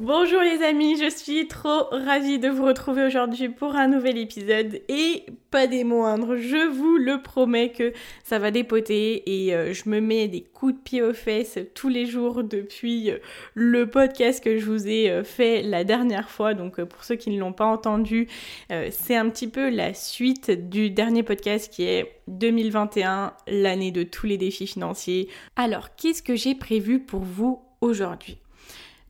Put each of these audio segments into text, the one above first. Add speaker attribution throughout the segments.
Speaker 1: Bonjour les amis, je suis trop ravie de vous retrouver aujourd'hui pour un nouvel épisode et pas des moindres, je vous le promets que ça va dépoter et euh, je me mets des coups de pied aux fesses tous les jours depuis euh, le podcast que je vous ai euh, fait la dernière fois. Donc pour ceux qui ne l'ont pas entendu, c'est un petit peu la suite du dernier podcast qui est 2021, l'année de tous les défis financiers. Alors qu'est-ce que j'ai prévu pour vous aujourd'hui?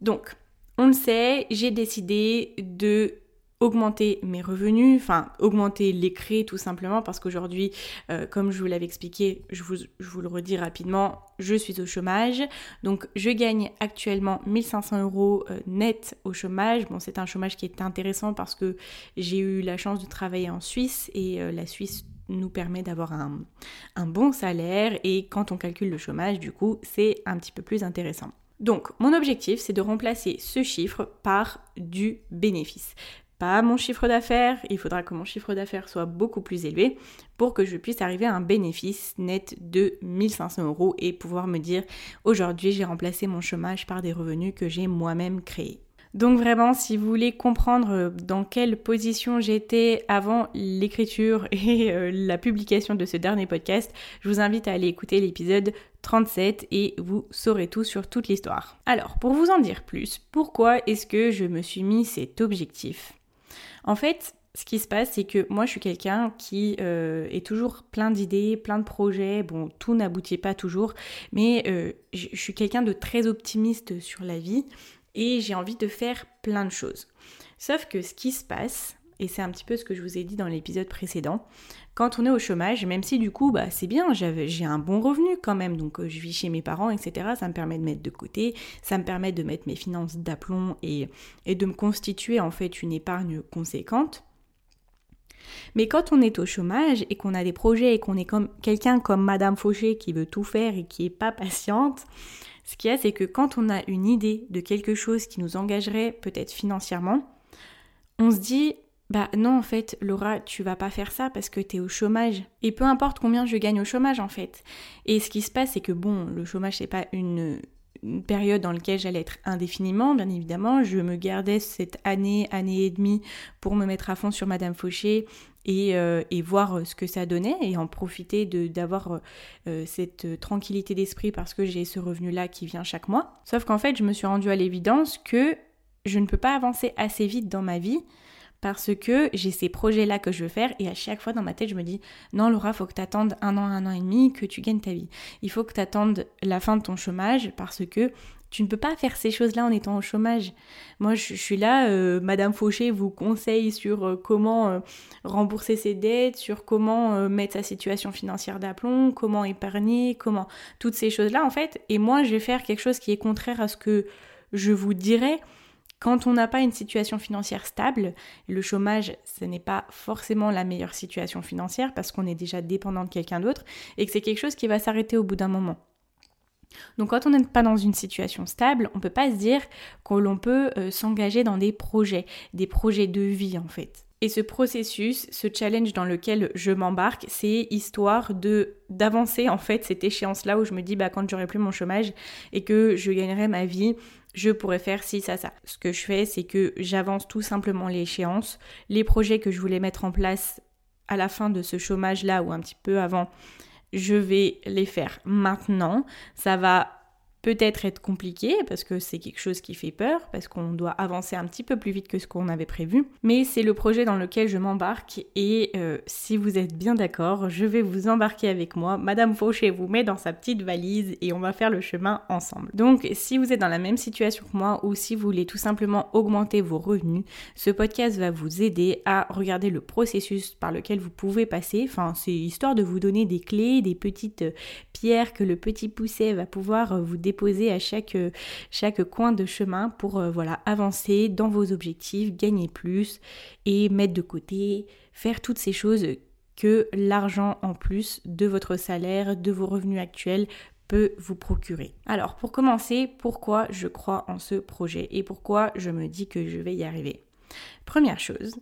Speaker 1: Donc, on le sait, j'ai décidé de augmenter mes revenus, enfin augmenter les créés tout simplement parce qu'aujourd'hui, euh, comme je vous l'avais expliqué, je vous, le redis rapidement, je suis au chômage. Donc je gagne actuellement 1500 euros euh, net au chômage. Bon, c'est un chômage qui est intéressant parce que j'ai eu la chance de travailler en Suisse et euh, la Suisse nous permet d'avoir un bon salaire et quand on calcule le chômage, du coup, c'est un petit peu plus intéressant. Donc, mon objectif, c'est de remplacer ce chiffre par du bénéfice. Pas mon chiffre d'affaires, il faudra que mon chiffre d'affaires soit beaucoup plus élevé pour que je puisse arriver à un bénéfice net de 1500 euros et pouvoir me dire aujourd'hui j'ai remplacé mon chômage par des revenus que j'ai moi-même créés. Donc vraiment, si vous voulez comprendre euh, dans quelle position j'étais avant l'écriture et euh, la publication de ce dernier podcast, je vous invite à aller écouter l'épisode 37 et vous saurez tout sur toute l'histoire. Alors, pour vous en dire plus, pourquoi est-ce que je me suis mis cet objectif? En fait, ce qui se passe, c'est que moi, je suis quelqu'un qui euh, est toujours plein d'idées, plein de projets. Bon, tout n'aboutit pas toujours, mais je suis quelqu'un de très optimiste sur la vie et j'ai envie de faire plein de choses. Sauf que ce qui se passe, et c'est un petit peu ce que je vous ai dit dans l'épisode précédent, quand on est au chômage, même si du coup bah, c'est bien, j'ai un bon revenu quand même, donc euh, je vis chez mes parents, etc., ça me permet de mettre de côté, ça me permet de mettre mes finances d'aplomb et, et de me constituer en fait une épargne conséquente. Mais quand on est au chômage et qu'on a des projets et qu'on est comme quelqu'un comme Madame Fauché qui veut tout faire et qui est pas patiente, ce qu'il y a, c'est que quand on a une idée de quelque chose qui nous engagerait peut-être financièrement, on se dit bah non en fait Laura tu vas pas faire ça parce que tu es au chômage et peu importe combien je gagne au chômage en fait et ce qui se passe c'est que bon le chômage c'est pas une, une période dans laquelle j'allais être indéfiniment, bien évidemment. Je me gardais cette année, année et demie pour me mettre à fond sur Madame Fauché et, euh, et voir euh, ce que ça donnait et en profiter d'avoir euh, cette tranquillité d'esprit parce que j'ai ce revenu-là qui vient chaque mois. Sauf qu'en fait, je me suis rendue à l'évidence que je ne peux pas avancer assez vite dans ma vie parce que j'ai ces projets-là que je veux faire et à chaque fois dans ma tête je me dis non Laura faut que tu attendes un an, un an et demi que tu gagnes ta vie. Il faut que tu attendes la fin de ton chômage parce que tu ne peux pas faire ces choses-là en étant au chômage. Moi, je, suis là, euh, Madame Fauché vous conseille sur euh, comment euh, rembourser ses dettes, sur comment mettre sa situation financière d'aplomb, comment épargner, comment toutes ces choses-là en fait. Et moi, je vais faire quelque chose qui est contraire à ce que je vous dirais. Quand on n'a pas une situation financière stable, le chômage, ce n'est pas forcément la meilleure situation financière parce qu'on est déjà dépendant de quelqu'un d'autre et que c'est quelque chose qui va s'arrêter au bout d'un moment. Donc quand on n'est pas dans une situation stable, on ne peut pas se dire que l'on peut euh, s'engager dans des projets, des projets de vie en fait. Et ce processus, ce challenge dans lequel je m'embarque, c'est histoire de d'avancer en fait cette échéance là où je me dis bah quand j'aurai plus mon chômage et que je gagnerai ma vie, je pourrais faire ci, ça, ça. Ce que je fais, c'est que j'avance tout simplement l'échéance. Les projets que je voulais mettre en place à la fin de ce chômage-là ou un petit peu avant, je vais les faire maintenant. Ça va peut-être être compliqué parce que c'est quelque chose qui fait peur, parce qu'on doit avancer un petit peu plus vite que ce qu'on avait prévu. Mais c'est le projet dans lequel je m'embarque et euh, si vous êtes bien d'accord, je vais vous embarquer avec moi. Madame Fauché vous met dans sa petite valise et on va faire le chemin ensemble. Donc si vous êtes dans la même situation que moi ou si vous voulez tout simplement augmenter vos revenus, ce podcast va vous aider à regarder le processus par lequel vous pouvez passer. Enfin, c'est histoire de vous donner des clés, des petites pierres que le petit pousset va pouvoir vous déposer déposer à chaque, chaque coin de chemin pour voilà, avancer dans vos objectifs, gagner plus et mettre de côté, faire toutes ces choses que l'argent en plus de votre salaire, de vos revenus actuels peut vous procurer. Alors pour commencer, pourquoi je crois en ce projet et pourquoi je me dis que je vais y arriver? Première chose,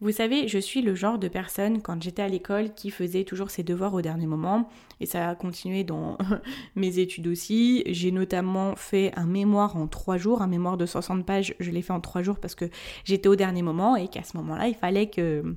Speaker 1: vous savez, je suis le genre de personne, quand j'étais à l'école, qui faisait toujours ses devoirs au dernier moment, et ça a continué dans mes études aussi. J'ai notamment fait un mémoire en trois jours, un mémoire de 60 pages, je l'ai fait en trois jours parce que j'étais au dernier moment et qu'à ce moment-là, il fallait que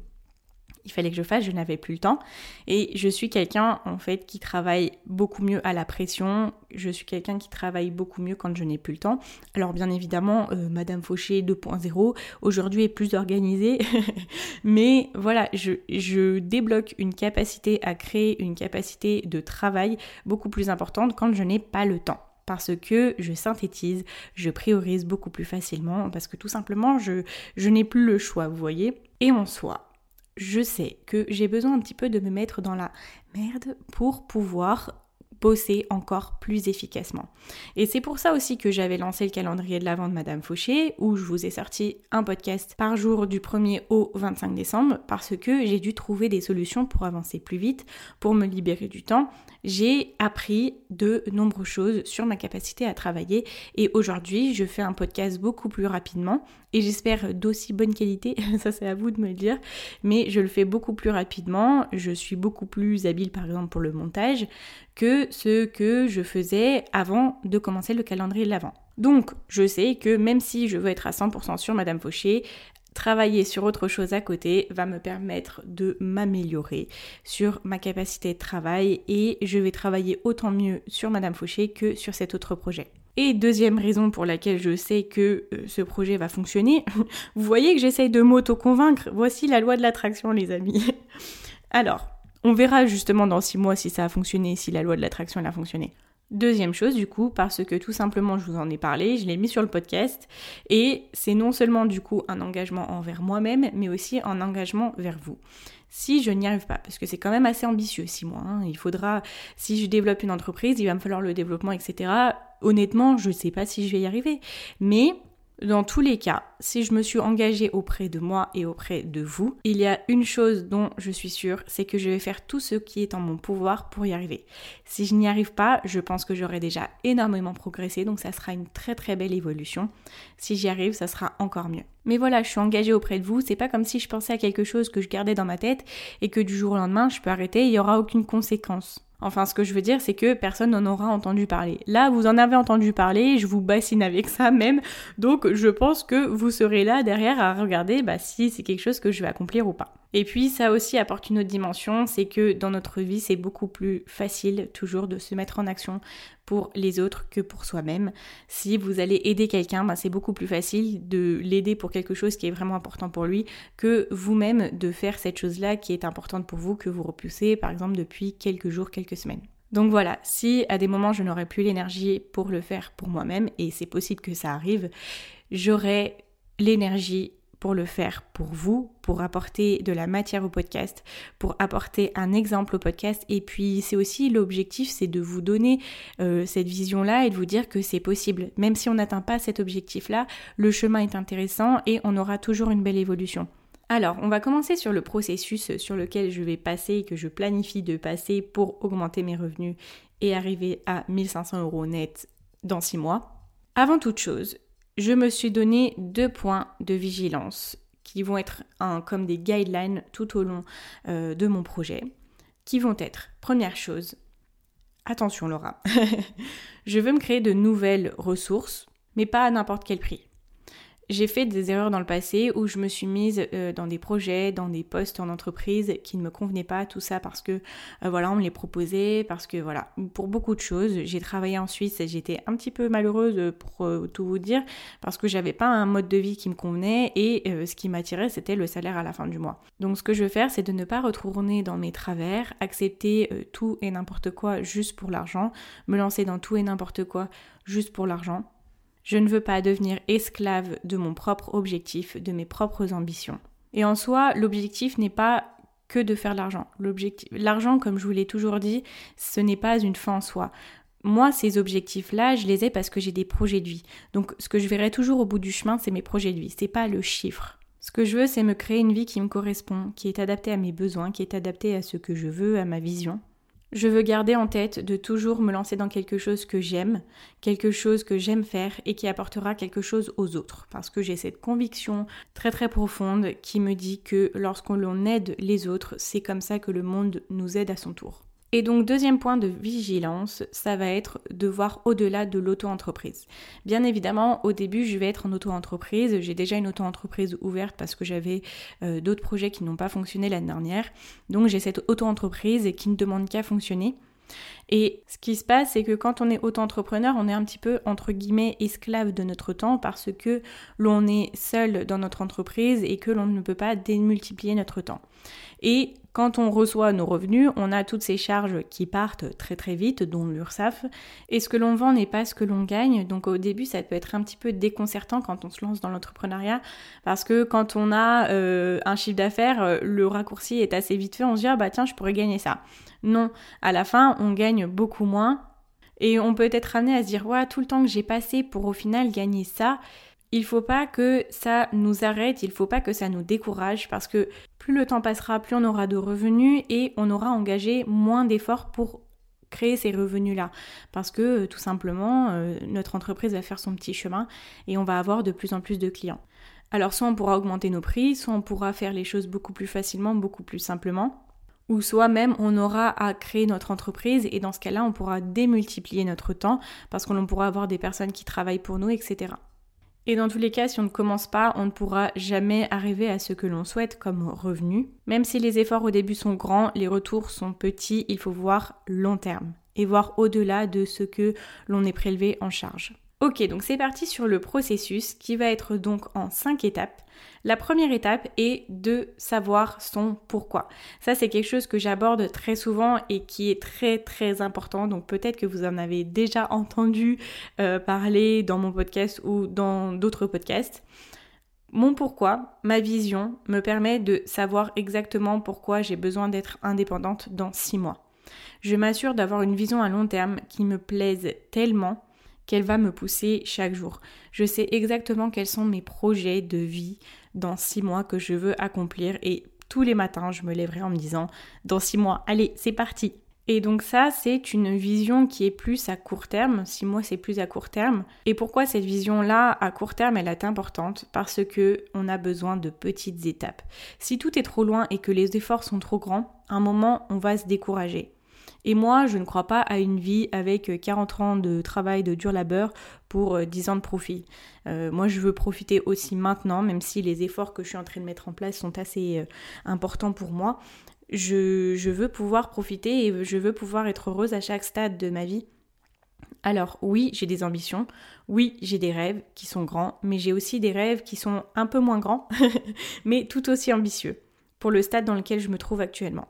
Speaker 1: il fallait que je fasse, je n'avais plus le temps. Et je suis quelqu'un en fait qui travaille beaucoup mieux à la pression, je suis quelqu'un qui travaille beaucoup mieux quand je n'ai plus le temps. Alors bien évidemment, euh, Madame Fauché 2.0 aujourd'hui est plus organisée, mais voilà, je, je débloque une capacité à créer une capacité de travail beaucoup plus importante quand je n'ai pas le temps parce que je synthétise, je priorise beaucoup plus facilement, parce que tout simplement, je, je n'ai plus le choix, vous voyez. Et en soi, je sais que j'ai besoin un petit peu de me mettre dans la merde pour pouvoir bosser encore plus efficacement. Et c'est pour ça aussi que j'avais lancé le calendrier de l'avant de Madame Fauché, où je vous ai sorti un podcast par jour du 1er au 25 décembre, parce que j'ai dû trouver des solutions pour avancer plus vite, pour me libérer du temps. J'ai appris de nombreuses choses sur ma capacité à travailler, et aujourd'hui je fais un podcast beaucoup plus rapidement, et j'espère d'aussi bonne qualité, ça c'est à vous de me le dire, mais je le fais beaucoup plus rapidement, je suis beaucoup plus habile par exemple pour le montage que ce que je faisais avant de commencer le calendrier de l'avant. Donc je sais que même si je veux être à 100% sur Madame Fauché, travailler sur autre chose à côté va me permettre de m'améliorer sur ma capacité de travail et je vais travailler autant mieux sur Madame Fauché que sur cet autre projet. Et deuxième raison pour laquelle je sais que euh, ce projet va fonctionner, vous voyez que j'essaye de m'auto-convaincre. Voici la loi de l'attraction, les amis. Alors, on verra justement dans six mois si ça a fonctionné, si la loi de l'attraction a fonctionné. Deuxième chose, du coup, parce que tout simplement je vous en ai parlé, je l'ai mis sur le podcast, et c'est non seulement du coup un engagement envers moi-même, mais aussi un engagement vers vous. Si je n'y arrive pas, parce que c'est quand même assez ambitieux, six mois, hein, il faudra, si je développe une entreprise, il va me falloir le développement, etc. Honnêtement, je ne sais pas si je vais y arriver, mais dans tous les cas, si je me suis engagée auprès de moi et auprès de vous, il y a une chose dont je suis sûre, c'est que je vais faire tout ce qui est en mon pouvoir pour y arriver. Si je n'y arrive pas, je pense que j'aurai déjà énormément progressé, donc ça sera une très très belle évolution. Si j'y arrive, ça sera encore mieux. Mais voilà, je suis engagée auprès de vous, c'est pas comme si je pensais à quelque chose que je gardais dans ma tête et que du jour au lendemain je peux arrêter, il n'y aura aucune conséquence. Enfin, ce que je veux dire, c'est que personne n'en aura entendu parler. Là, vous en avez entendu parler, je vous bassine avec ça même. Donc, je pense que vous serez là derrière à regarder bah, si c'est quelque chose que je vais accomplir ou pas. Et puis ça aussi apporte une autre dimension, c'est que dans notre vie, c'est beaucoup plus facile toujours de se mettre en action les autres que pour soi-même. Si vous allez aider quelqu'un, ben, c'est beaucoup plus facile de l'aider pour quelque chose qui est vraiment important pour lui que vous-même de faire cette chose-là qui est importante pour vous, que vous repoussez par exemple depuis quelques jours, quelques semaines. Donc voilà, si à des moments je n'aurais plus l'énergie pour le faire pour moi-même, et c'est possible que ça arrive, j'aurai l'énergie pour le faire pour vous, pour apporter de la matière au podcast, pour apporter un exemple au podcast. Et puis c'est aussi l'objectif, c'est de vous donner euh, cette vision-là et de vous dire que c'est possible. Même si on n'atteint pas cet objectif-là, le chemin est intéressant et on aura toujours une belle évolution. Alors, on va commencer sur le processus sur lequel je vais passer et que je planifie de passer pour augmenter mes revenus et arriver à 1500 euros net dans 6 mois. Avant toute chose, je me suis donné deux points de vigilance qui vont être comme des guidelines tout au long euh, de mon projet, qui vont être, première chose, attention Laura, je veux me créer de nouvelles ressources, mais pas à n'importe quel prix. J'ai fait des erreurs dans le passé où je me suis mise euh, dans des projets, dans des postes en entreprise qui ne me convenaient pas, tout ça parce que euh, voilà, on me les proposait, parce que voilà, pour beaucoup de choses. J'ai travaillé en Suisse et j'étais un petit peu malheureuse pour euh, tout vous dire parce que j'avais pas un mode de vie qui me convenait et ce qui m'attirait c'était le salaire à la fin du mois. Donc ce que je veux faire c'est de ne pas retourner dans mes travers, accepter tout et n'importe quoi juste pour l'argent, me lancer dans tout et n'importe quoi juste pour l'argent je ne veux pas devenir esclave de mon propre objectif, de mes propres ambitions. Et en soi, l'objectif n'est pas que de faire l'argent. L'argent, comme je vous l'ai toujours dit, ce n'est pas une fin en soi. moi, ces objectifs-là, je les ai parce que j'ai des projets de vie. Donc, ce que je verrai toujours au bout du chemin, c'est mes projets de vie. C'est pas le chiffre. Ce que je veux, c'est me créer une vie qui me correspond, qui est adaptée à mes besoins, qui est adaptée à ce que je veux, à ma vision. Je veux garder en tête de toujours me lancer dans quelque chose que j'aime, quelque chose que j'aime faire et qui apportera quelque chose aux autres. Parce que j'ai cette conviction très très profonde qui me dit que lorsqu'on aide les autres, c'est comme ça que le monde nous aide à son tour. Et donc deuxième point de vigilance, ça va être de voir au-delà de l'auto-entreprise. Bien évidemment, au début, je vais être en auto-entreprise. J'ai déjà une auto-entreprise ouverte parce que j'avais euh, d'autres projets qui n'ont pas fonctionné l'année dernière. Donc j'ai cette auto-entreprise qui ne demande qu'à fonctionner. Et ce qui se passe, c'est que quand on est auto-entrepreneur, on est un petit peu, entre guillemets, esclave de notre temps parce que l'on est seul dans notre entreprise et que l'on ne peut pas démultiplier notre temps. Et quand on reçoit nos revenus, on a toutes ces charges qui partent très très vite, dont l'URSSAF, et ce que l'on vend n'est pas ce que l'on gagne. Donc au début, ça peut être un petit peu déconcertant quand on se lance dans l'entrepreneuriat, parce que quand on a euh, un chiffre d'affaires, euh, le raccourci est assez vite fait, on se dit ah bah tiens, je pourrais gagner ça. Non, à la fin, on gagne beaucoup moins, et on peut être amené à se dire ouais, tout le temps que j'ai passé pour au final gagner ça, il faut pas que ça nous arrête, il faut pas que ça nous décourage parce que plus le temps passera, plus on aura de revenus et on aura engagé moins d'efforts pour créer ces revenus-là. Parce que tout simplement, euh, notre entreprise va faire son petit chemin et on va avoir de plus en plus de clients. Alors soit on pourra augmenter nos prix, soit on pourra faire les choses beaucoup plus facilement, beaucoup plus simplement, ou soit même on aura à créer notre entreprise et dans ce cas-là on pourra démultiplier notre temps parce qu'on pourra avoir des personnes qui travaillent pour nous, etc. Et dans tous les cas, si on ne commence pas, on ne pourra jamais arriver à ce que l'on souhaite comme revenu. Même si les efforts au début sont grands, les retours sont petits, il faut voir long terme et voir au-delà de ce que l'on est prélevé en charge. Ok, donc c'est parti sur le processus qui va être donc en cinq étapes. La première étape est de savoir son pourquoi. Ça, c'est quelque chose que j'aborde très souvent et qui est très très important. Donc peut-être que vous en avez déjà entendu euh, parler dans mon podcast ou dans d'autres podcasts. Mon pourquoi, ma vision, me permet de savoir exactement pourquoi j'ai besoin d'être indépendante dans six mois. Je m'assure d'avoir une vision à long terme qui me plaise tellement qu'elle va me pousser chaque jour. Je sais exactement quels sont mes projets de vie dans six mois que je veux accomplir et tous les matins je me lèverai en me disant dans six mois, allez, c'est parti. Et donc ça, c'est une vision qui est plus à court terme. Six mois, c'est plus à court terme. Et pourquoi cette vision-là, à court terme, elle est importante? Parce que on a besoin de petites étapes. Si tout est trop loin et que les efforts sont trop grands, à un moment, on va se décourager. Et moi, je ne crois pas à une vie avec 40 ans de travail, de dur labeur pour 10 euh, ans de profit. Euh, moi, je veux profiter aussi maintenant, même si les efforts que je suis en train de mettre en place sont assez euh, importants pour moi. Je veux pouvoir profiter et je veux pouvoir être heureuse à chaque stade de ma vie. Alors oui, j'ai des ambitions, oui, j'ai des rêves qui sont grands, mais j'ai aussi des rêves qui sont un peu moins grands, mais tout aussi ambitieux, pour le stade dans lequel je me trouve actuellement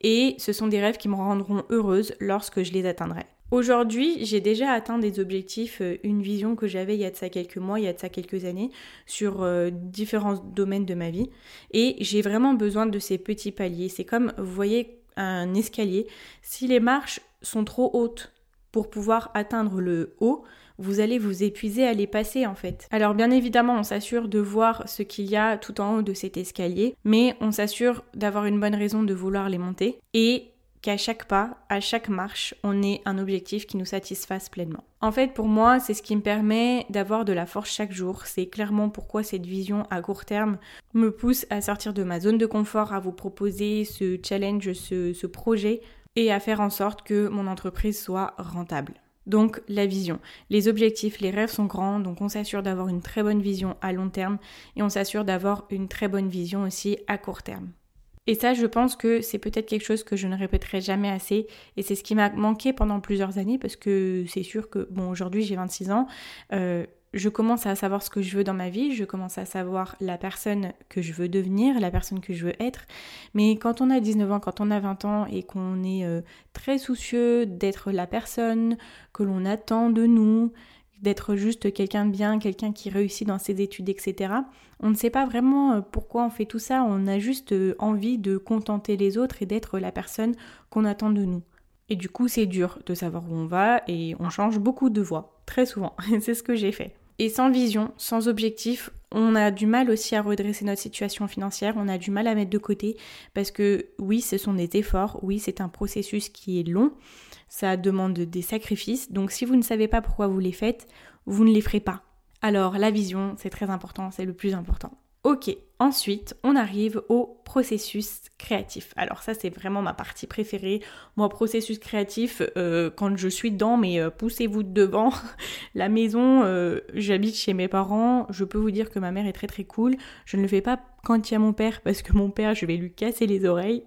Speaker 1: et ce sont des rêves qui me rendront heureuse lorsque je les atteindrai. Aujourd'hui, j'ai déjà atteint des objectifs, euh, une vision que j'avais il y a de ça quelques mois, il y a de ça quelques années, sur euh, différents domaines de ma vie. Et j'ai vraiment besoin de ces petits paliers. C'est comme, vous voyez, un escalier. Si les marches sont trop hautes pour pouvoir atteindre le haut, vous allez vous épuiser à les passer en fait. Alors bien évidemment, on s'assure de voir ce qu'il y a tout en haut de cet escalier, mais on s'assure d'avoir une bonne raison de vouloir les monter et qu'à chaque pas, à chaque marche, on ait un objectif qui nous satisfasse pleinement. En fait, pour moi, c'est ce qui me permet d'avoir de la force chaque jour. C'est clairement pourquoi cette vision à court terme me pousse à sortir de ma zone de confort, à vous proposer ce challenge, ce, ce projet et à faire en sorte que mon entreprise soit rentable. Donc la vision. Les objectifs, les rêves sont grands, donc on s'assure d'avoir une très bonne vision à long terme et on s'assure d'avoir une très bonne vision aussi à court terme. Et ça, je pense que c'est peut-être quelque chose que je ne répéterai jamais assez. Et c'est ce qui m'a manqué pendant plusieurs années parce que c'est sûr que, bon, aujourd'hui j'ai 26 ans. Euh, je commence à savoir ce que je veux dans ma vie, je commence à savoir la personne que je veux devenir, la personne que je veux être. Mais quand on a 19 ans, quand on a 20 ans et qu'on est euh, très soucieux d'être la personne que l'on attend de nous, d'être juste quelqu'un de bien, quelqu'un qui réussit dans ses études, etc., on ne sait pas vraiment euh, pourquoi on fait tout ça, on a juste euh, envie de contenter les autres et d'être la personne qu'on attend de nous. Et du coup, c'est dur de savoir où on va et on change beaucoup de voie, très souvent. c'est ce que j'ai fait. Et sans vision, sans objectif, on a du mal aussi à redresser notre situation financière, on a du mal à mettre de côté parce que oui, ce sont des efforts, oui, c'est un processus qui est long, ça demande des sacrifices. Donc si vous ne savez pas pourquoi vous les faites, vous ne les ferez pas. Alors la vision, c'est très important, c'est le plus important. Ok, ensuite on arrive au processus créatif. Alors ça c'est vraiment ma partie préférée. Moi processus créatif, euh, quand je suis dedans, mais euh, poussez-vous devant. La maison, euh, j'habite chez mes parents, je peux vous dire que ma mère est très très cool. Je ne le fais pas quand il y a mon père parce que mon père je vais lui casser les oreilles.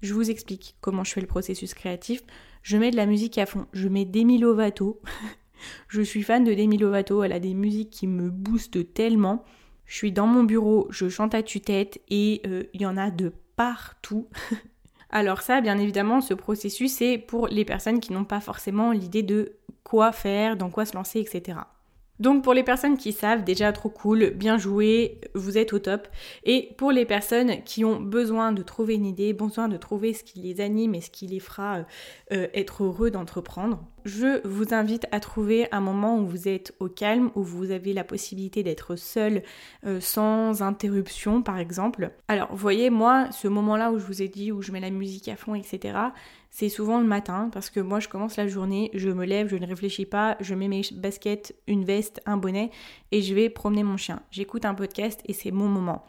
Speaker 1: Je vous explique comment je fais le processus créatif. Je mets de la musique à fond, je mets Demi Lovato. je suis fan de Demi Lovato, elle a des musiques qui me boostent tellement. Je suis dans mon bureau, je chante à tue-tête et euh, il y en a de partout. Alors ça, bien évidemment, ce processus, c'est pour les personnes qui n'ont pas forcément l'idée de quoi faire, dans quoi se lancer, etc. Donc pour les personnes qui savent, déjà trop cool, bien joué, vous êtes au top. Et pour les personnes qui ont besoin de trouver une idée, besoin de trouver ce qui les anime et ce qui les fera euh, être heureux d'entreprendre, je vous invite à trouver un moment où vous êtes au calme, où vous avez la possibilité d'être seul euh, sans interruption par exemple. Alors voyez, moi, ce moment-là où je vous ai dit, où je mets la musique à fond, etc., c'est souvent le matin parce que moi je commence la journée, je me lève, je ne réfléchis pas, je mets mes baskets, une veste, un bonnet et je vais promener mon chien. J'écoute un podcast et c'est mon moment.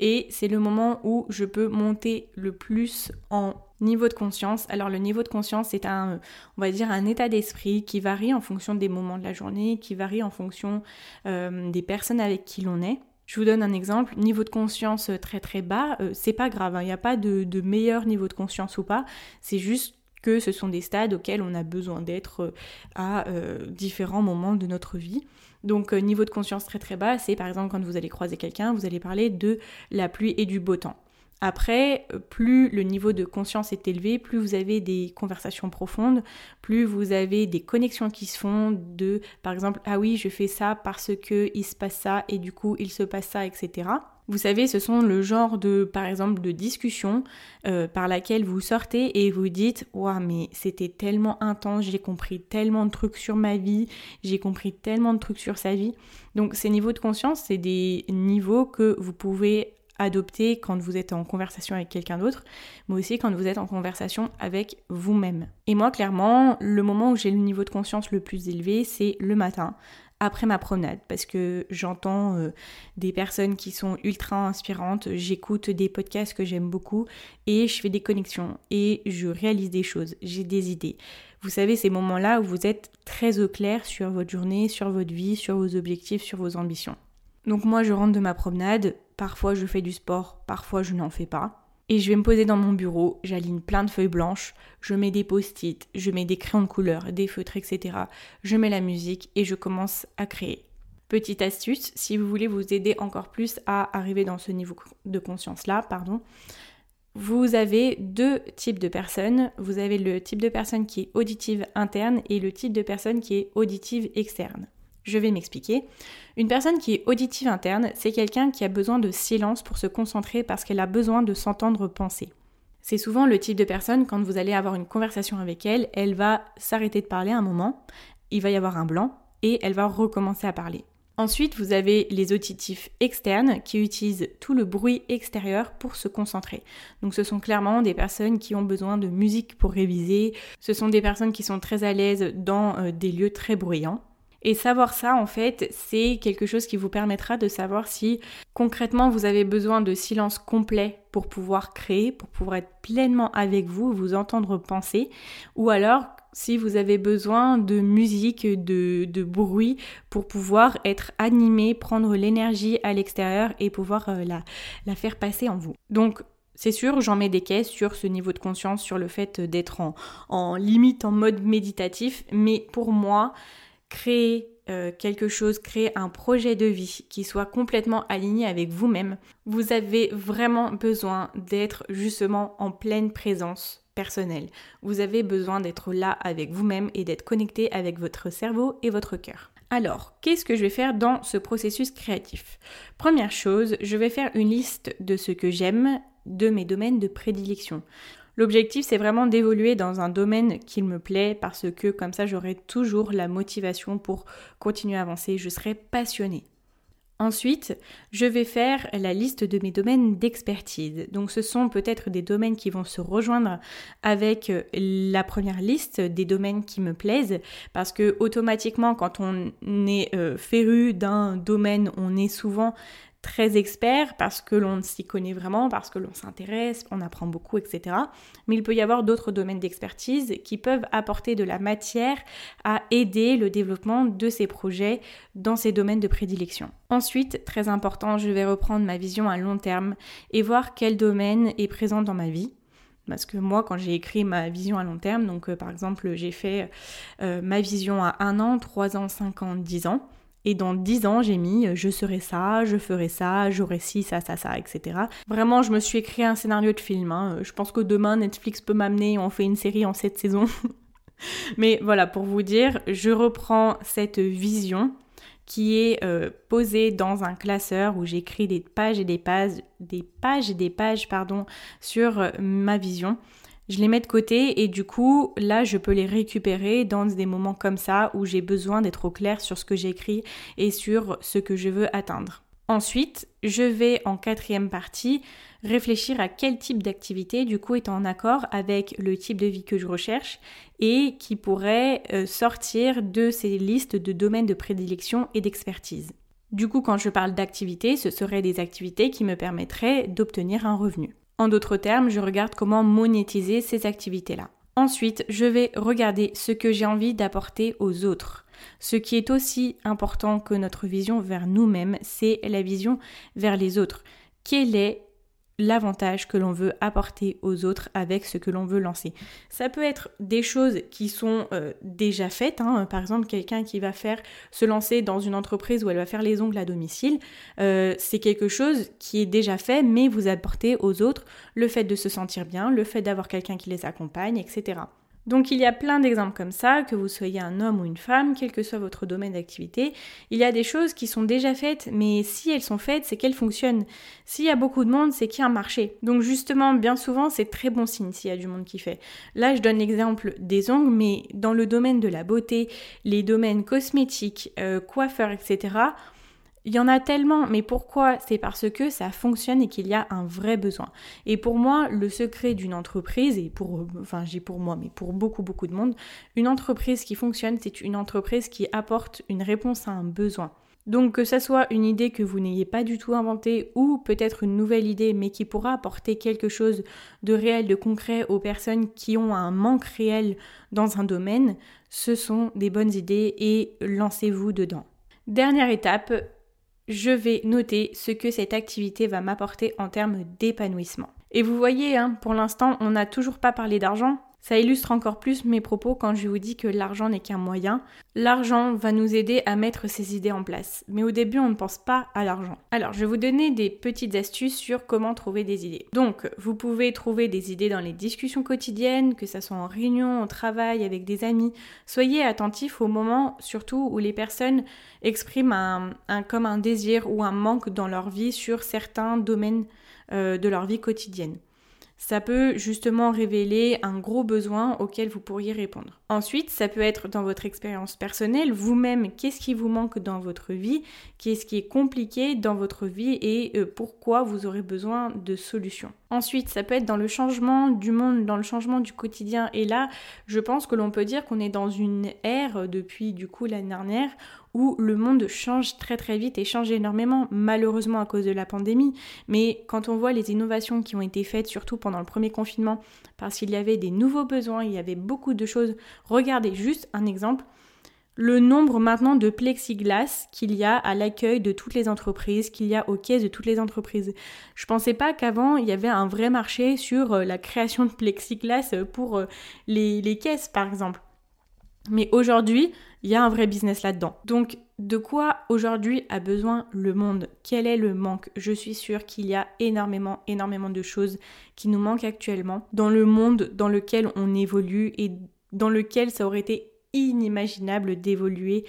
Speaker 1: Et c'est le moment où je peux monter le plus en niveau de conscience. Alors le niveau de conscience, c'est un, on va dire, un état d'esprit qui varie en fonction des moments de la journée, qui varie en fonction euh, des personnes avec qui l'on est. Je vous donne un exemple, niveau de conscience très très bas, euh, c'est pas grave, hein. il n'y a pas de, meilleur niveau de conscience ou pas, c'est juste que ce sont des stades auxquels on a besoin d'être euh, à euh, différents moments de notre vie. Donc niveau de conscience très très bas, c'est par exemple quand vous allez croiser quelqu'un, vous allez parler de la pluie et du beau temps. Après, plus le niveau de conscience est élevé, plus vous avez des conversations profondes, plus vous avez des connexions qui se font de, par exemple, ah oui, je fais ça parce que il se passe ça et du coup il se passe ça, etc. Vous savez, ce sont le genre de, par exemple, de discussion euh, par laquelle vous sortez et vous dites, waouh, mais c'était tellement intense, j'ai compris tellement de trucs sur ma vie, j'ai compris tellement de trucs sur sa vie. Donc ces niveaux de conscience, c'est des niveaux que vous pouvez adopter quand vous êtes en conversation avec quelqu'un d'autre, mais aussi quand vous êtes en conversation avec vous-même. Et moi, clairement, le moment où j'ai le niveau de conscience le plus élevé, c'est le matin, après ma promenade, parce que j'entends euh, des personnes qui sont ultra inspirantes, j'écoute des podcasts que j'aime beaucoup, et je fais des connexions, et je réalise des choses, j'ai des idées. Vous savez, ces moments-là où vous êtes très au clair sur votre journée, sur votre vie, sur vos objectifs, sur vos ambitions. Donc moi, je rentre de ma promenade, parfois je fais du sport, parfois je n'en fais pas. Et je vais me poser dans mon bureau, j'aligne plein de feuilles blanches, je mets des post-it, je mets des crayons de couleur, des feutres, etc. Je mets la musique et je commence à créer. Petite astuce, si vous voulez vous aider encore plus à arriver dans ce niveau de conscience-là, pardon, vous avez deux types de personnes. Vous avez le type de personne qui est auditive interne et le type de personne qui est auditive externe. Je vais m'expliquer. Une personne qui est auditive interne, c'est quelqu'un qui a besoin de silence pour se concentrer parce qu'elle a besoin de s'entendre penser. C'est souvent le type de personne, quand vous allez avoir une conversation avec elle, elle va s'arrêter de parler un moment, il va y avoir un blanc, et elle va recommencer à parler. Ensuite, vous avez les auditifs externes qui utilisent tout le bruit extérieur pour se concentrer. Donc ce sont clairement des personnes qui ont besoin de musique pour réviser, ce sont des personnes qui sont très à l'aise dans euh, des lieux très bruyants. Et savoir ça, en fait, c'est quelque chose qui vous permettra de savoir si concrètement vous avez besoin de silence complet pour pouvoir créer, pour pouvoir être pleinement avec vous, vous entendre penser, ou alors si vous avez besoin de musique, de, bruit pour pouvoir être animé, prendre l'énergie à l'extérieur et pouvoir euh, la, la faire passer en vous. Donc c'est sûr, j'en mets des caisses sur ce niveau de conscience, sur le fait d'être en, en limite en mode méditatif, mais pour moi, créer euh, quelque chose, créer un projet de vie qui soit complètement aligné avec vous-même, vous avez vraiment besoin d'être justement en pleine présence personnelle. Vous avez besoin d'être là avec vous-même et d'être connecté avec votre cerveau et votre cœur. Alors, qu'est-ce que je vais faire dans ce processus créatif? Première chose, je vais faire une liste de ce que j'aime, de mes domaines de prédilection. L'objectif, c'est vraiment d'évoluer dans un domaine qui me plaît parce que comme ça, j'aurai toujours la motivation pour continuer à avancer. Je serai passionnée. Ensuite, je vais faire la liste de mes domaines d'expertise. Donc ce sont peut-être des domaines qui vont se rejoindre avec la première liste des domaines qui me plaisent parce que automatiquement quand on est euh, féru d'un domaine, on est souvent très expert parce que l'on s'y connaît vraiment, parce que l'on s'intéresse, on apprend beaucoup, etc. Mais il peut y avoir d'autres domaines d'expertise qui peuvent apporter de la matière à aider le développement de ces projets dans ces domaines de prédilection. Ensuite, très important, je vais reprendre ma vision à long terme et voir quel domaine est présent dans ma vie. Parce que moi, quand j'ai écrit ma vision à long terme, donc euh, par exemple, j'ai fait euh, ma vision à 1 an, 3 ans, 5 ans, 10 ans. Et dans dix ans, j'ai mis je serai ça, je ferai ça, j'aurai ci, ça, ça, ça, etc. Vraiment, je me suis écrit un scénario de film. Hein. Je pense que demain, Netflix peut m'amener, on fait une série en sept saisons. Mais voilà, pour vous dire, je reprends cette vision qui est euh, posée dans un classeur où j'écris des pages et des pages, des pages et des pages, pardon, sur euh, ma vision je les mets de côté et du coup, là, je peux les récupérer dans des moments comme ça où j'ai besoin d'être au clair sur ce que j'écris et sur ce que je veux atteindre. Ensuite, je vais en quatrième partie réfléchir à quel type d'activité du coup est en accord avec le type de vie que je recherche et qui pourrait euh, sortir de ces listes de domaines de prédilection et d'expertise. Du coup, quand je parle d'activité, ce seraient des activités qui me permettraient d'obtenir un revenu. En d'autres termes, je regarde comment monétiser ces activités-là. Ensuite, je vais regarder ce que j'ai envie d'apporter aux autres. Ce qui est aussi important que notre vision vers nous-mêmes, c'est la vision vers les autres. Quelle est l'avantage que l'on veut apporter aux autres avec ce que l'on veut lancer. Ça peut être des choses qui sont euh, déjà faites, hein. par exemple quelqu'un qui va faire se lancer dans une entreprise où elle va faire les ongles à domicile, euh, c'est quelque chose qui est déjà fait, mais vous apportez aux autres le fait de se sentir bien, le fait d'avoir quelqu'un qui les accompagne, etc. Donc il y a plein d'exemples comme ça, que vous soyez un homme ou une femme, quel que soit votre domaine d'activité, il y a des choses qui sont déjà faites, mais si elles sont faites, c'est qu'elles fonctionnent. S'il y a beaucoup de monde, c'est qu'il y a un marché. Donc justement, bien souvent, c'est très bon signe s'il y a du monde qui fait. Là, je donne l'exemple des ongles, mais dans le domaine de la beauté, les domaines cosmétiques, euh, coiffeurs, etc., il y en a tellement, mais pourquoi? C'est parce que ça fonctionne et qu'il y a un vrai besoin. Et pour moi, le secret d'une entreprise, et pour, enfin j'ai pour moi, mais pour beaucoup beaucoup de monde, une entreprise qui fonctionne, c'est une entreprise qui apporte une réponse à un besoin. Donc que ce soit une idée que vous n'ayez pas du tout inventée ou peut-être une nouvelle idée mais qui pourra apporter quelque chose de réel, de concret aux personnes qui ont un manque réel dans un domaine, ce sont des bonnes idées et lancez-vous dedans. Dernière étape, je vais noter ce que cette activité va m'apporter en termes d'épanouissement. Et vous voyez, hein, pour l'instant, on n'a toujours pas parlé d'argent, ça illustre encore plus mes propos quand je vous dis que l'argent n'est qu'un moyen. L'argent va nous aider à mettre ces idées en place. Mais au début, on ne pense pas à l'argent. Alors, je vais vous donner des petites astuces sur comment trouver des idées. Donc, vous pouvez trouver des idées dans les discussions quotidiennes, que ce soit en réunion, au travail, avec des amis. Soyez attentifs au moment, surtout, où les personnes expriment un, comme un désir ou un manque dans leur vie sur certains domaines euh, de leur vie quotidienne ça peut justement révéler un gros besoin auquel vous pourriez répondre. Ensuite, ça peut être dans votre expérience personnelle, vous-même, qu'est-ce qui vous manque dans votre vie, qu'est-ce qui est compliqué dans votre vie et euh, pourquoi vous aurez besoin de solutions. Ensuite, ça peut être dans le changement du monde, dans le changement du quotidien. Et là, je pense que l'on peut dire qu'on est dans une ère depuis du coup l'année dernière où le monde change très très vite et change énormément, malheureusement à cause de la pandémie. Mais quand on voit les innovations qui ont été faites, surtout pendant le premier confinement, parce qu'il y avait des nouveaux besoins, il y avait beaucoup de choses. Regardez juste un exemple. Le nombre maintenant de plexiglas qu'il y a à l'accueil de toutes les entreprises, qu'il y a aux caisses de toutes les entreprises. Je pensais pas qu'avant il y avait un vrai marché sur euh, la création de plexiglas pour euh, les caisses par exemple. Mais aujourd'hui, il y a un vrai business là-dedans. Donc, de quoi aujourd'hui a besoin le monde? Quel est le manque? Je suis sûre qu'il y a énormément, énormément de choses qui nous manquent actuellement dans le monde dans lequel on évolue et dans lequel ça aurait été inimaginable d'évoluer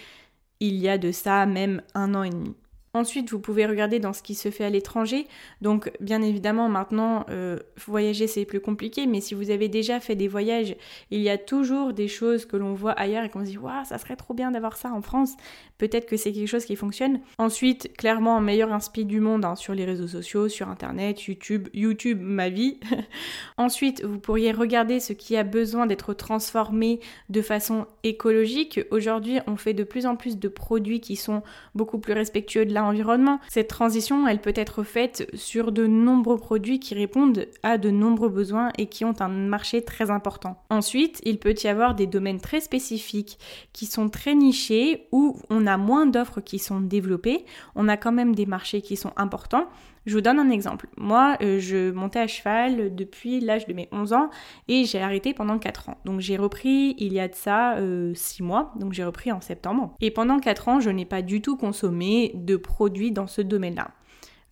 Speaker 1: il y a de ça même un an et demi. Ensuite, vous pouvez regarder dans ce qui se fait à l'étranger. Donc, bien évidemment, maintenant, euh, voyager, c'est plus compliqué, mais si vous avez déjà fait des voyages, il y a toujours des choses que l'on voit ailleurs et qu'on se dit, waouh, ça serait trop bien d'avoir ça en France. Peut-être que c'est quelque chose qui fonctionne. Ensuite, clairement, meilleur inspi du monde hein, sur les réseaux sociaux, sur Internet, YouTube, YouTube, ma vie. Ensuite, vous pourriez regarder ce qui a besoin d'être transformé de façon écologique. Aujourd'hui, on fait de plus en plus de produits qui sont beaucoup plus respectueux de la environnement. Cette transition, elle peut être faite sur de nombreux produits qui répondent à de nombreux besoins et qui ont un marché très important. Ensuite, il peut y avoir des domaines très spécifiques qui sont très nichés où on a moins d'offres qui sont développées, on a quand même des marchés qui sont importants. Je vous donne un exemple. Moi, euh, je montais à cheval depuis l'âge de mes 11 ans et j'ai arrêté pendant 4 ans. Donc j'ai repris il y a de ça 6 euh, mois, donc j'ai repris en septembre. Et pendant 4 ans, je n'ai pas du tout consommé de produits dans ce domaine-là.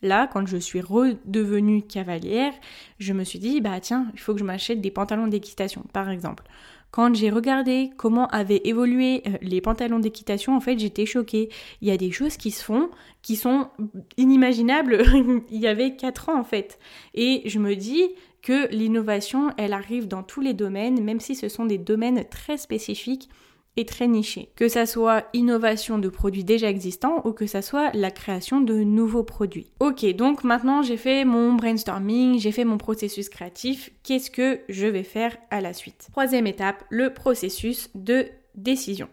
Speaker 1: Là, quand je suis redevenue cavalière, je me suis dit, bah tiens, il faut que je m'achète des pantalons d'équitation, par exemple. Quand j'ai regardé comment avaient évolué euh, les pantalons d'équitation, en fait, j'étais choquée. Il y a des choses qui se font qui sont inimaginables il y avait 4 ans, en fait. Et je me dis, que l'innovation, elle arrive dans tous les domaines, même si ce sont des domaines très spécifiques et très niché. Que ça soit innovation de produits déjà existants ou que ça soit la création de nouveaux produits. Ok, donc maintenant j'ai fait mon brainstorming, j'ai fait mon processus créatif. Qu'est-ce que je vais faire à la suite? Troisième étape, le processus de décision.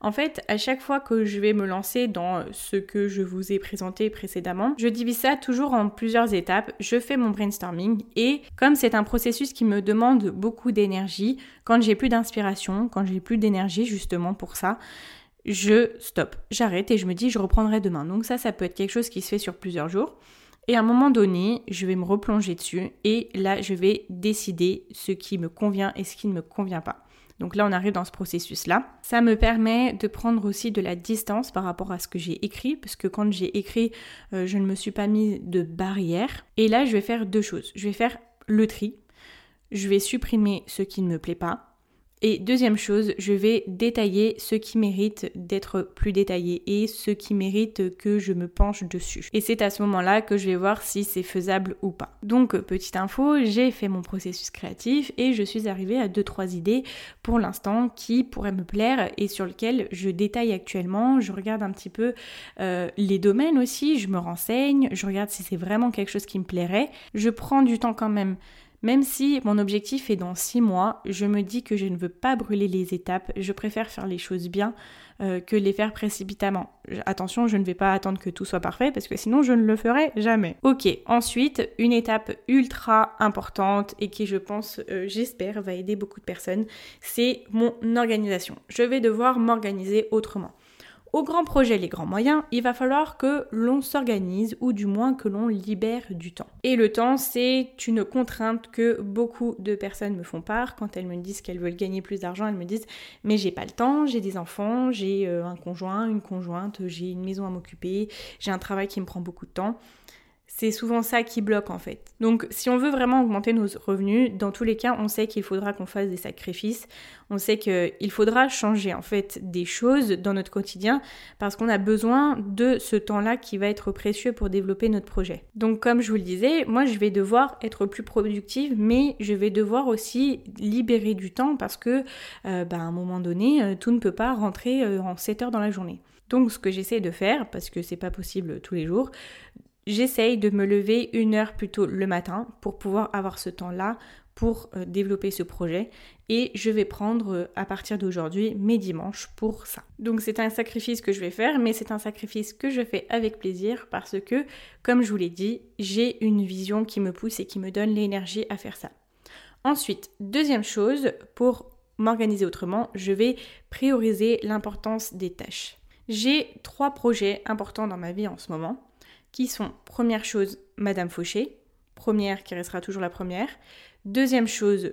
Speaker 1: En fait, à chaque fois que je vais me lancer dans ce que je vous ai présenté précédemment, je divise ça toujours en plusieurs étapes. Je fais mon brainstorming et comme c'est un processus qui me demande beaucoup d'énergie, quand j'ai plus d'inspiration, quand j'ai plus d'énergie justement pour ça, je stoppe, j'arrête et je me dis je reprendrai demain. Donc ça, ça peut être quelque chose qui se fait sur plusieurs jours. Et à un moment donné, je vais me replonger dessus et là, je vais décider ce qui me convient et ce qui ne me convient pas. Donc là, on arrive dans ce processus-là. Ça me permet de prendre aussi de la distance par rapport à ce que j'ai écrit, parce que quand j'ai écrit, euh, je ne me suis pas mis de barrière. Et là, je vais faire deux choses. Je vais faire le tri. Je vais supprimer ce qui ne me plaît pas et deuxième chose, je vais détailler ce qui mérite d'être plus détaillé et ce qui mérite que je me penche dessus. Et c'est à ce moment-là que je vais voir si c'est faisable ou pas. Donc, petite info, j'ai fait mon processus créatif et je suis arrivée à deux trois idées pour l'instant qui pourraient me plaire et sur lesquelles je détaille actuellement. Je regarde un petit peu euh, les domaines aussi, je me renseigne, je regarde si c'est vraiment quelque chose qui me plairait. Je prends du temps quand même même si mon objectif est dans 6 mois, je me dis que je ne veux pas brûler les étapes, je préfère faire les choses bien euh, que les faire précipitamment. Attention, je ne vais pas attendre que tout soit parfait parce que sinon je ne le ferai jamais. Ok, ensuite, une étape ultra importante et qui je pense, euh, j'espère, va aider beaucoup de personnes, c'est mon organisation. Je vais devoir m'organiser autrement. Au grand projet, les grands moyens, il va falloir que l'on s'organise ou du moins que l'on libère du temps. Et le temps, c'est une contrainte que beaucoup de personnes me font part quand elles me disent qu'elles veulent gagner plus d'argent. Elles me disent mais j'ai pas le temps, j'ai des enfants, j'ai euh, un conjoint, une conjointe, j'ai une maison à m'occuper, j'ai un travail qui me prend beaucoup de temps. C'est souvent ça qui bloque en fait. Donc si on veut vraiment augmenter nos revenus, dans tous les cas, on sait qu'il faudra qu'on fasse des sacrifices. On sait qu'il faudra changer en fait des choses dans notre quotidien parce qu'on a besoin de ce temps-là qui va être précieux pour développer notre projet. Donc comme je vous le disais, moi je vais devoir être plus productive, mais je vais devoir aussi libérer du temps parce que euh, bah, à un moment donné, euh, tout ne peut pas rentrer euh, en 7 heures dans la journée. Donc ce que j'essaie de faire, parce que c'est pas possible tous les jours, J'essaye de me lever une heure plus tôt le matin pour pouvoir avoir ce temps-là pour euh, développer ce projet et je vais prendre euh, à partir d'aujourd'hui mes dimanches pour ça. Donc c'est un sacrifice que je vais faire mais c'est un sacrifice que je fais avec plaisir parce que comme je vous l'ai dit, j'ai une vision qui me pousse et qui me donne l'énergie à faire ça. Ensuite, deuxième chose, pour m'organiser autrement, je vais prioriser l'importance des tâches. J'ai trois projets importants dans ma vie en ce moment qui sont, première chose, Madame Fauché, première qui restera toujours la première. Deuxième chose,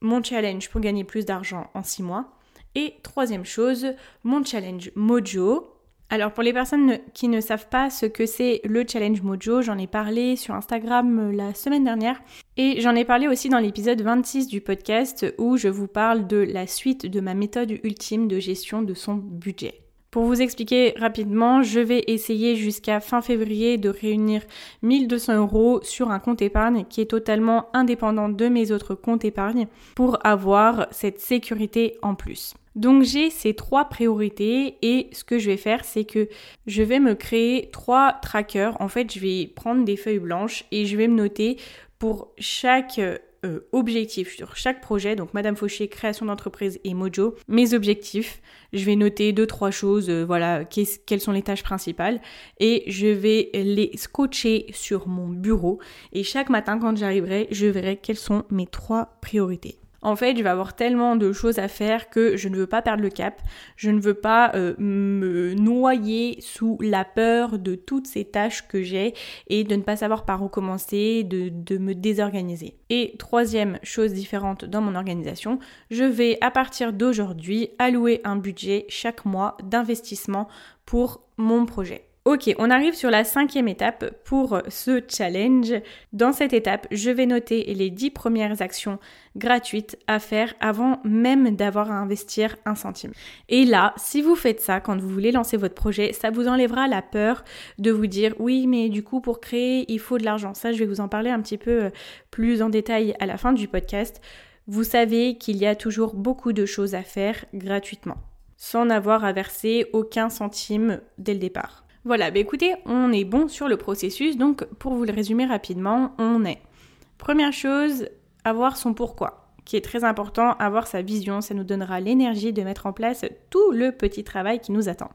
Speaker 1: mon challenge pour gagner plus d'argent en 6 mois. Et troisième chose, mon challenge Mojo. Alors pour les personnes qui ne savent pas ce que c'est le challenge Mojo, j'en ai parlé sur Instagram euh, la semaine dernière et j'en ai parlé aussi dans l'épisode 26 du podcast où je vous parle de la suite de ma méthode ultime de gestion de son budget. Pour vous expliquer rapidement, je vais essayer jusqu'à fin février de réunir 1200 euros sur un compte épargne qui est totalement indépendant de mes autres comptes épargne pour avoir cette sécurité en plus. Donc j'ai ces trois priorités et ce que je vais faire c'est que je vais me créer trois trackers. En fait je vais prendre des feuilles blanches et je vais me noter pour chaque euh, objectif sur chaque projet, donc Madame Fauché, création d'entreprise et Mojo, mes objectifs. Je vais noter deux, trois choses, euh, voilà, quelles sont les tâches principales et je vais les scotcher sur mon bureau et chaque matin quand j'arriverai, je verrai quelles sont mes trois priorités. En fait, je vais avoir tellement de choses à faire que je ne veux pas perdre le cap. Je ne veux pas euh, me noyer sous la peur de toutes ces tâches que j'ai et de ne pas savoir par où commencer, de, de me désorganiser. Et troisième chose différente dans mon organisation, je vais à partir d'aujourd'hui allouer un budget chaque mois d'investissement pour mon projet. Ok, on arrive sur la cinquième étape pour ce challenge. Dans cette étape, je vais noter les dix premières actions gratuites à faire avant même d'avoir à investir un centime. Et là, si vous faites ça quand vous voulez lancer votre projet, ça vous enlèvera la peur de vous dire oui, mais du coup, pour créer, il faut de l'argent. Ça, je vais vous en parler un petit peu euh, plus en détail à la fin du podcast. Vous savez qu'il y a toujours beaucoup de choses à faire gratuitement, sans avoir à verser aucun centime dès le départ. Voilà, bah écoutez, on est bon sur le processus, donc pour vous le résumer rapidement, on est. Première chose, avoir son pourquoi, qui est très important, avoir sa vision, ça nous donnera l'énergie de mettre en place tout le petit travail qui nous attend.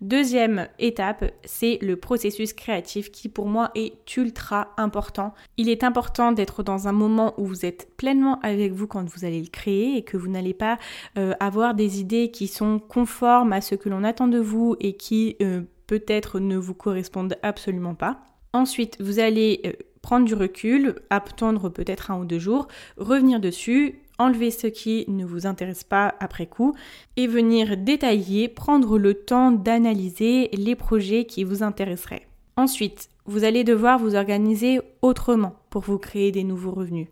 Speaker 1: Deuxième étape, c'est le processus créatif qui pour moi est ultra important. Il est important d'être dans un moment où vous êtes pleinement avec vous quand vous allez le créer et que vous n'allez pas euh, avoir des idées qui sont conformes à ce que l'on attend de vous et qui euh, peut-être ne vous correspondent absolument pas. Ensuite, vous allez euh, prendre du recul, attendre peut-être un ou deux jours, revenir dessus, enlever ce qui ne vous intéresse pas après coup et venir détailler, prendre le temps d'analyser les projets qui vous intéresseraient. Ensuite, vous allez devoir vous organiser autrement pour vous créer des nouveaux revenus.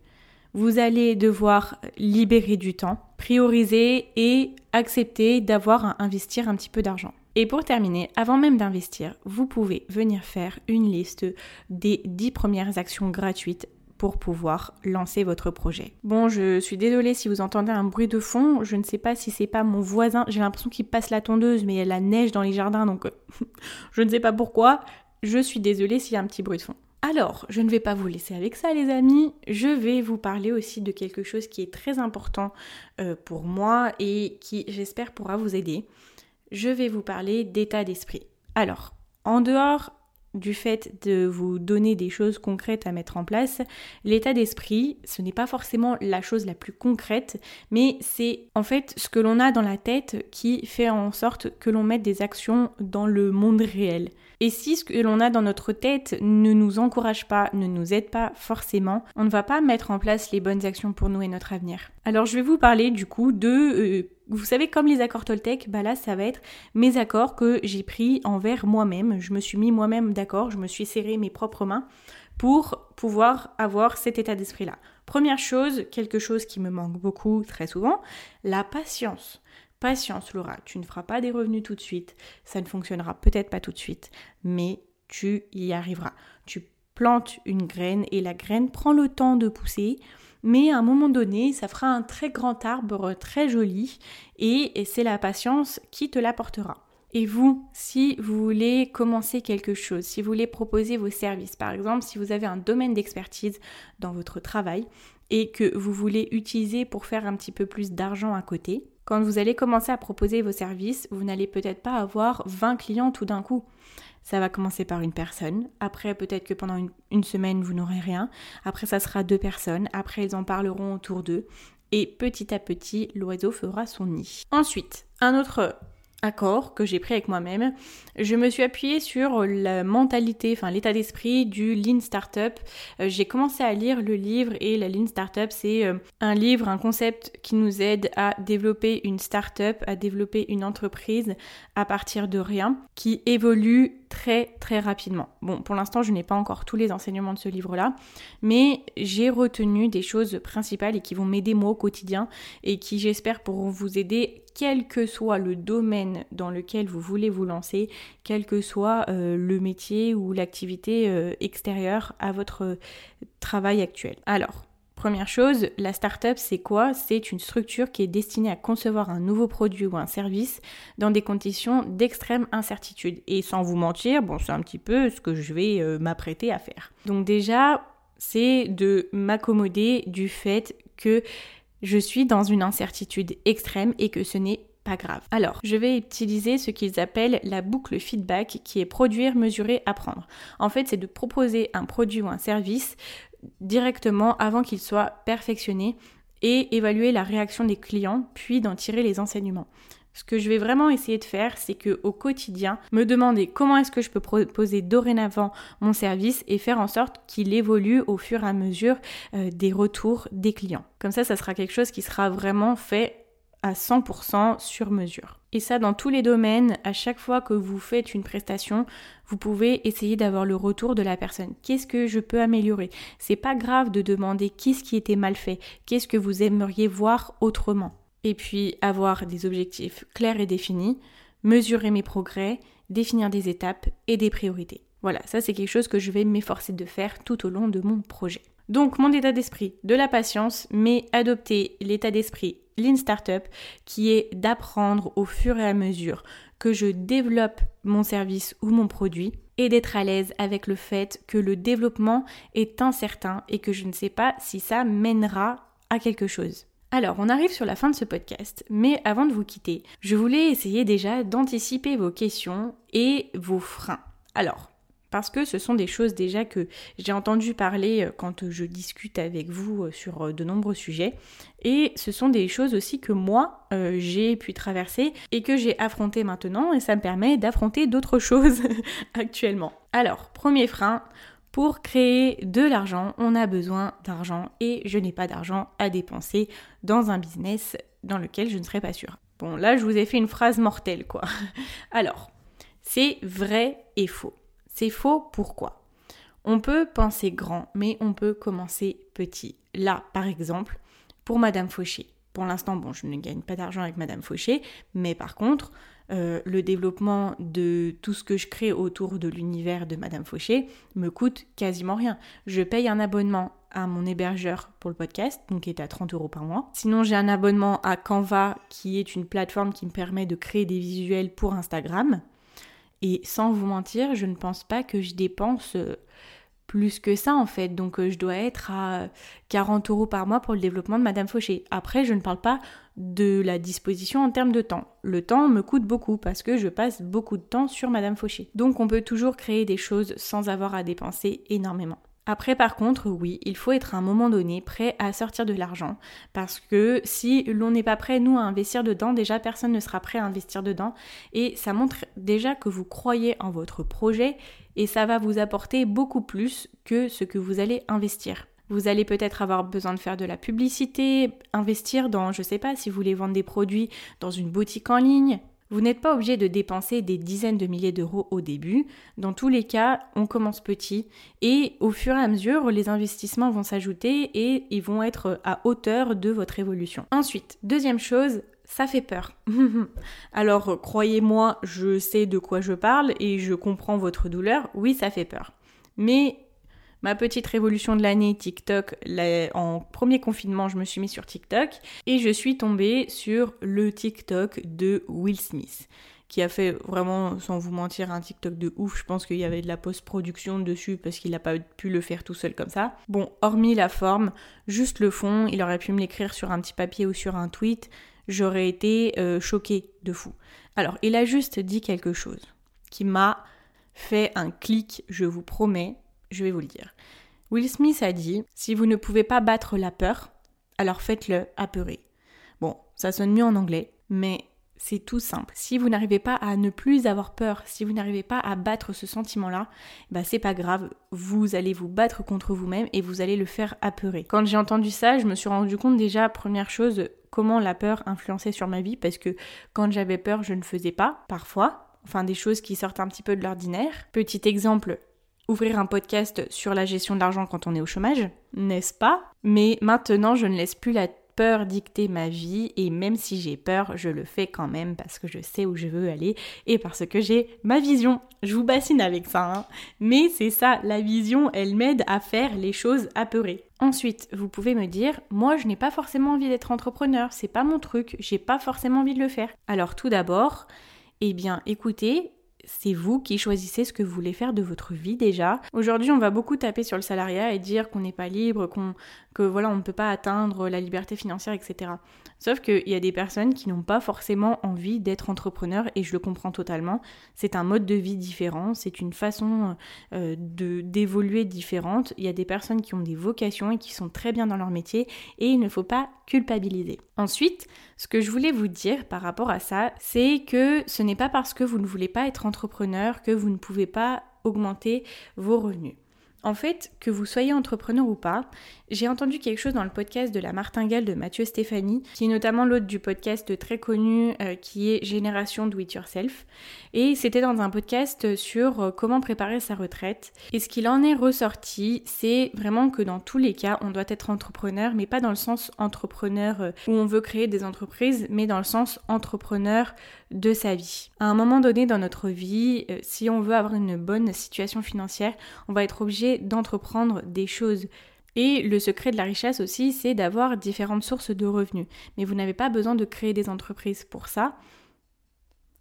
Speaker 1: Vous allez devoir libérer du temps, prioriser et accepter d'avoir à investir un petit peu d'argent. Et pour terminer, avant même d'investir, vous pouvez venir faire une liste des 10 premières actions gratuites pour pouvoir lancer votre projet. Bon, je suis désolée si vous entendez un bruit de fond, je ne sais pas si c'est pas mon voisin, j'ai l'impression qu'il passe la tondeuse mais il y a la neige dans les jardins donc je ne sais pas pourquoi. Je suis désolée s'il y a un petit bruit de fond. Alors, je ne vais pas vous laisser avec ça les amis, je vais vous parler aussi de quelque chose qui est très important euh, pour moi et qui j'espère pourra vous aider je vais vous parler d'état d'esprit. Alors, en dehors du fait de vous donner des choses concrètes à mettre en place, l'état d'esprit, ce n'est pas forcément la chose la plus concrète, mais c'est en fait ce que l'on a dans la tête qui fait en sorte que l'on mette des actions dans le monde réel. Et si ce que l'on a dans notre tête ne nous encourage pas, ne nous aide pas forcément, on ne va pas mettre en place les bonnes actions pour nous et notre avenir. Alors je vais vous parler du coup de... Euh, vous savez, comme les accords Toltec, bah là, ça va être mes accords que j'ai pris envers moi-même. Je me suis mis moi-même d'accord, je me suis serré mes propres mains pour pouvoir avoir cet état d'esprit-là. Première chose, quelque chose qui me manque beaucoup très souvent, la patience. Patience, Laura, tu ne feras pas des revenus tout de suite, ça ne fonctionnera peut-être pas tout de suite, mais tu y arriveras. Tu plantes une graine et la graine prend le temps de pousser, mais à un moment donné, ça fera un très grand arbre très joli et c'est la patience qui te l'apportera. Et vous, si vous voulez commencer quelque chose, si vous voulez proposer vos services, par exemple, si vous avez un domaine d'expertise dans votre travail et que vous voulez utiliser pour faire un petit peu plus d'argent à côté, quand vous allez commencer à proposer vos services, vous n'allez peut-être pas avoir 20 clients tout d'un coup. Ça va commencer par une personne, après peut-être que pendant une, semaine vous n'aurez rien, après ça sera deux personnes, après ils en parleront autour d'eux, et petit à petit l'oiseau fera son nid. Ensuite, un autre accord que j'ai pris avec moi-même, je me suis appuyée sur la mentalité, enfin l'état d'esprit du Lean Startup. Euh, j'ai commencé à lire le livre et la Lean Startup, c'est euh, un livre, un concept qui nous aide à développer une startup, à développer une entreprise à partir de rien, qui évolue très très rapidement. Bon, pour l'instant, je n'ai pas encore tous les enseignements de ce livre-là, mais j'ai retenu des choses principales et qui vont m'aider moi au quotidien et qui, j'espère, pourront vous aider quel que soit le domaine dans lequel vous voulez vous lancer, quel que soit euh, le métier ou l'activité euh, extérieure à votre travail actuel. Alors, Première chose, la startup, c'est quoi? C'est une structure qui est destinée à concevoir un nouveau produit ou un service dans des conditions d'extrême incertitude. Et sans vous mentir, bon, c'est un petit peu ce que je vais euh, m'apprêter à faire. Donc déjà, c'est de m'accommoder du fait que je suis dans une incertitude extrême et que ce n'est pas grave. Alors, je vais utiliser ce qu'ils appellent la boucle feedback qui est produire, mesurer, apprendre. En fait, c'est de proposer un produit ou un service directement avant qu'il soit perfectionné et évaluer la réaction des clients, puis d'en tirer les enseignements. Ce que je vais vraiment essayer de faire, c'est que au quotidien, me demander comment est-ce que je peux proposer dorénavant mon service et faire en sorte qu'il évolue au fur et à mesure euh, des retours des clients. Comme ça, ça sera quelque chose qui sera vraiment fait à 100% sur mesure. Et ça, dans tous les domaines, à chaque fois que vous faites une prestation, vous pouvez essayer d'avoir le retour de la personne. Qu'est-ce que je peux améliorer? C'est pas grave de demander qu'est-ce qui était mal fait, qu'est-ce que vous aimeriez voir autrement? Et puis avoir des objectifs clairs et définis, mesurer mes progrès, définir des étapes et des priorités. Voilà, ça c'est quelque chose que je vais m'efforcer de faire tout au long de mon projet. Donc mon état d'esprit, de la patience, mais adopter l'état d'esprit Lean Startup, qui est d'apprendre au fur et à mesure que je développe mon service ou mon produit et d'être à l'aise avec le fait que le développement est incertain et que je ne sais pas si ça mènera à quelque chose. Alors, on arrive sur la fin de ce podcast, mais avant de vous quitter, je voulais essayer déjà d'anticiper vos questions et vos freins. Alors, parce que ce sont des choses déjà que j'ai entendu parler euh, quand je discute avec vous euh, sur euh, de nombreux sujets et ce sont des choses aussi que moi j'ai pu traverser et que j'ai affronté maintenant et ça me permet d'affronter d'autres choses actuellement. Alors, premier frein, pour créer de l'argent, on a besoin d'argent et je n'ai pas d'argent à dépenser dans un business dans lequel je ne serais pas sûre. Bon, là, je vous ai fait une phrase mortelle, quoi. Alors, c'est vrai et faux. C'est faux, pourquoi? On peut penser grand, mais on peut commencer petit. Là, par exemple, pour Madame Fauché. Pour l'instant, bon, je ne gagne pas d'argent avec Madame Fauché, mais par contre, euh, le développement de tout ce que je crée autour de l'univers de Madame Fauché me coûte quasiment rien. Je paye un abonnement à mon hébergeur pour le podcast, donc qui est à 30 euros par mois. Sinon, j'ai un abonnement à Canva, qui est une plateforme qui me permet de créer des visuels pour Instagram. Et sans vous mentir, je ne pense pas que je dépense euh, plus que ça en fait. Donc euh, je dois être à 40 euros par mois pour le développement de Madame Fauché. Après, je ne parle pas de la disposition en termes de temps. Le temps me coûte beaucoup parce que je passe beaucoup de temps sur Madame Fauché. Donc on peut toujours créer des choses sans avoir à dépenser énormément. Après, par contre, oui, il faut être à un moment donné prêt à sortir de l'argent parce que si l'on n'est pas prêt, nous, à investir dedans, déjà personne ne sera prêt à investir dedans et ça montre déjà que vous croyez en votre projet et ça va vous apporter beaucoup plus que ce que vous allez investir. Vous allez peut-être avoir besoin de faire de la publicité, investir dans, je sais pas, si vous voulez vendre des produits dans une boutique en ligne, vous n'êtes pas obligé de dépenser des dizaines de milliers d'euros au début. Dans tous les cas, on commence petit et au fur et à mesure, les investissements vont s'ajouter et ils vont être à hauteur de votre évolution. Ensuite, deuxième chose, ça fait peur. Alors, croyez-moi, je sais de quoi je parle et je comprends votre douleur. Oui, ça fait peur. Mais ma petite révolution de l'année TikTok, en premier confinement, je me suis mis sur TikTok et je suis tombée sur le TikTok de Will Smith qui a fait vraiment, sans vous mentir, un TikTok de ouf. Je pense qu'il y avait de la post-production dessus parce qu'il n'a pas pu le faire tout seul comme ça. Bon, hormis la forme, juste le fond, il aurait pu me l'écrire sur un petit papier ou sur un tweet, j'aurais été euh, choquée de fou. Alors, il a juste dit quelque chose qui m'a fait un clic, je vous promets, je vais vous le dire. Will Smith a dit Si vous ne pouvez pas battre la peur, alors faites-le apeurer. Bon, ça sonne mieux en anglais, mais c'est tout simple. Si vous n'arrivez pas à ne plus avoir peur, si vous n'arrivez pas à battre ce sentiment-là, bah c'est pas grave, vous allez vous battre contre vous-même et vous allez le faire apeurer. Quand j'ai entendu ça, je me suis rendu compte déjà, première chose, comment la peur influençait sur ma vie, parce que quand j'avais peur, je ne faisais pas, parfois, enfin des choses qui sortent un petit peu de l'ordinaire. Petit exemple, ouvrir un podcast sur la gestion de l'argent quand on est au chômage, n'est-ce pas? Mais maintenant, je ne laisse plus la peur dicter ma vie et même si j'ai peur, je le fais quand même parce que je sais où je veux aller et parce que j'ai ma vision. Je vous bassine avec ça, hein. mais c'est ça, la vision, elle m'aide à faire les choses apeurées. Ensuite, vous pouvez me dire, moi je n'ai pas forcément envie d'être entrepreneur, c'est pas mon truc, j'ai pas forcément envie de le faire. Alors tout d'abord, eh bien écoutez, c'est vous qui choisissez ce que vous voulez faire de votre vie déjà. Aujourd'hui, on va beaucoup taper sur le salariat et dire qu'on n'est pas libre, qu'on que voilà, on ne peut pas atteindre la liberté financière, etc. Sauf qu'il y a des personnes qui n'ont pas forcément envie d'être entrepreneur et je le comprends totalement. C'est un mode de vie différent, c'est une façon euh, d'évoluer différente. Il y a des personnes qui ont des vocations et qui sont très bien dans leur métier et il ne faut pas culpabiliser. Ensuite, ce que je voulais vous dire par rapport à ça, c'est que ce n'est pas parce que vous ne voulez pas être entrepreneur que vous ne pouvez pas augmenter vos revenus. En fait, que vous soyez entrepreneur ou pas, j'ai entendu quelque chose dans le podcast de la martingale de Mathieu Stéphanie, qui est notamment l'autre du podcast très connu euh, qui est Génération Do It Yourself. Et c'était dans un podcast sur euh, comment préparer sa retraite. Et ce qu'il en est ressorti, c'est vraiment que dans tous les cas, on doit être entrepreneur, mais pas dans le sens entrepreneur euh, où on veut créer des entreprises, mais dans le sens entrepreneur de sa vie. À un moment donné dans notre vie, si on veut avoir une bonne situation financière, on va être obligé d'entreprendre des choses. Et le secret de la richesse aussi, c'est d'avoir différentes sources de revenus. Mais vous n'avez pas besoin de créer des entreprises pour ça.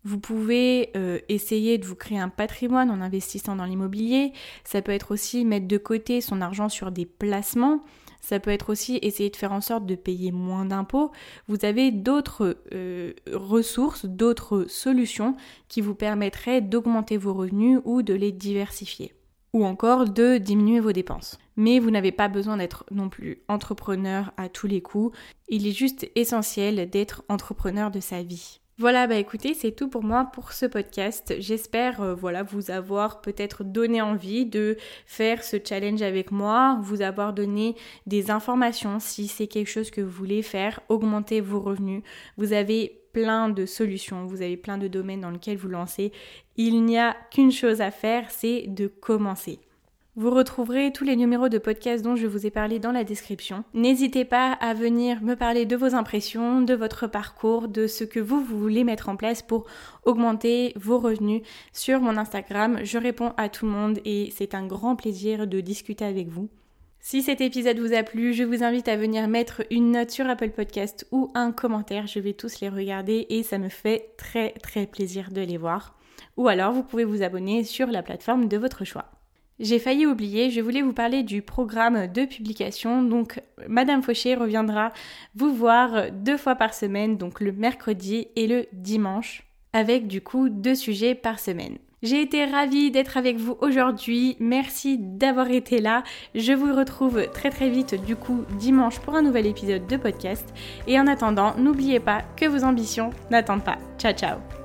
Speaker 1: Vous pouvez euh, essayer de vous créer un patrimoine en investissant dans l'immobilier. Ça peut être aussi mettre de côté son argent sur des placements. Ça peut être aussi essayer de faire en sorte de payer moins d'impôts. Vous avez d'autres euh, ressources, d'autres solutions qui vous permettraient d'augmenter vos revenus ou de les diversifier ou encore de diminuer vos dépenses. Mais vous n'avez pas besoin d'être non plus entrepreneur à tous les coups, il est juste essentiel d'être entrepreneur de sa vie. Voilà, bah écoutez, c'est tout pour moi pour ce podcast. J'espère euh, voilà vous avoir peut-être donné envie de faire ce challenge avec moi, vous avoir donné des informations si c'est quelque chose que vous voulez faire, augmenter vos revenus. Vous avez plein de solutions, vous avez plein de domaines dans lesquels vous lancez. Il n'y a qu'une chose à faire, c'est de commencer. Vous retrouverez tous les numéros de podcast dont je vous ai parlé dans la description. N'hésitez pas à venir me parler de vos impressions, de votre parcours, de ce que vous, voulez mettre en place pour augmenter vos revenus sur mon Instagram. Je réponds à tout le monde et c'est un grand plaisir de discuter avec vous. Si cet épisode vous a plu, je vous invite à venir mettre une note sur Apple Podcast ou un commentaire. Je vais tous les regarder et ça me fait très très plaisir de les voir. Ou alors vous pouvez vous abonner sur la plateforme de votre choix. J'ai failli oublier, je voulais vous parler du programme de publication. Donc, Madame Fauché reviendra vous voir deux fois par semaine, donc le mercredi et le dimanche, avec du coup deux sujets par semaine. J'ai été ravie d'être avec vous aujourd'hui. Merci d'avoir été là. Je vous retrouve très très vite du coup dimanche pour un nouvel épisode de podcast. Et en attendant, n'oubliez pas que vos ambitions n'attendent pas. Ciao ciao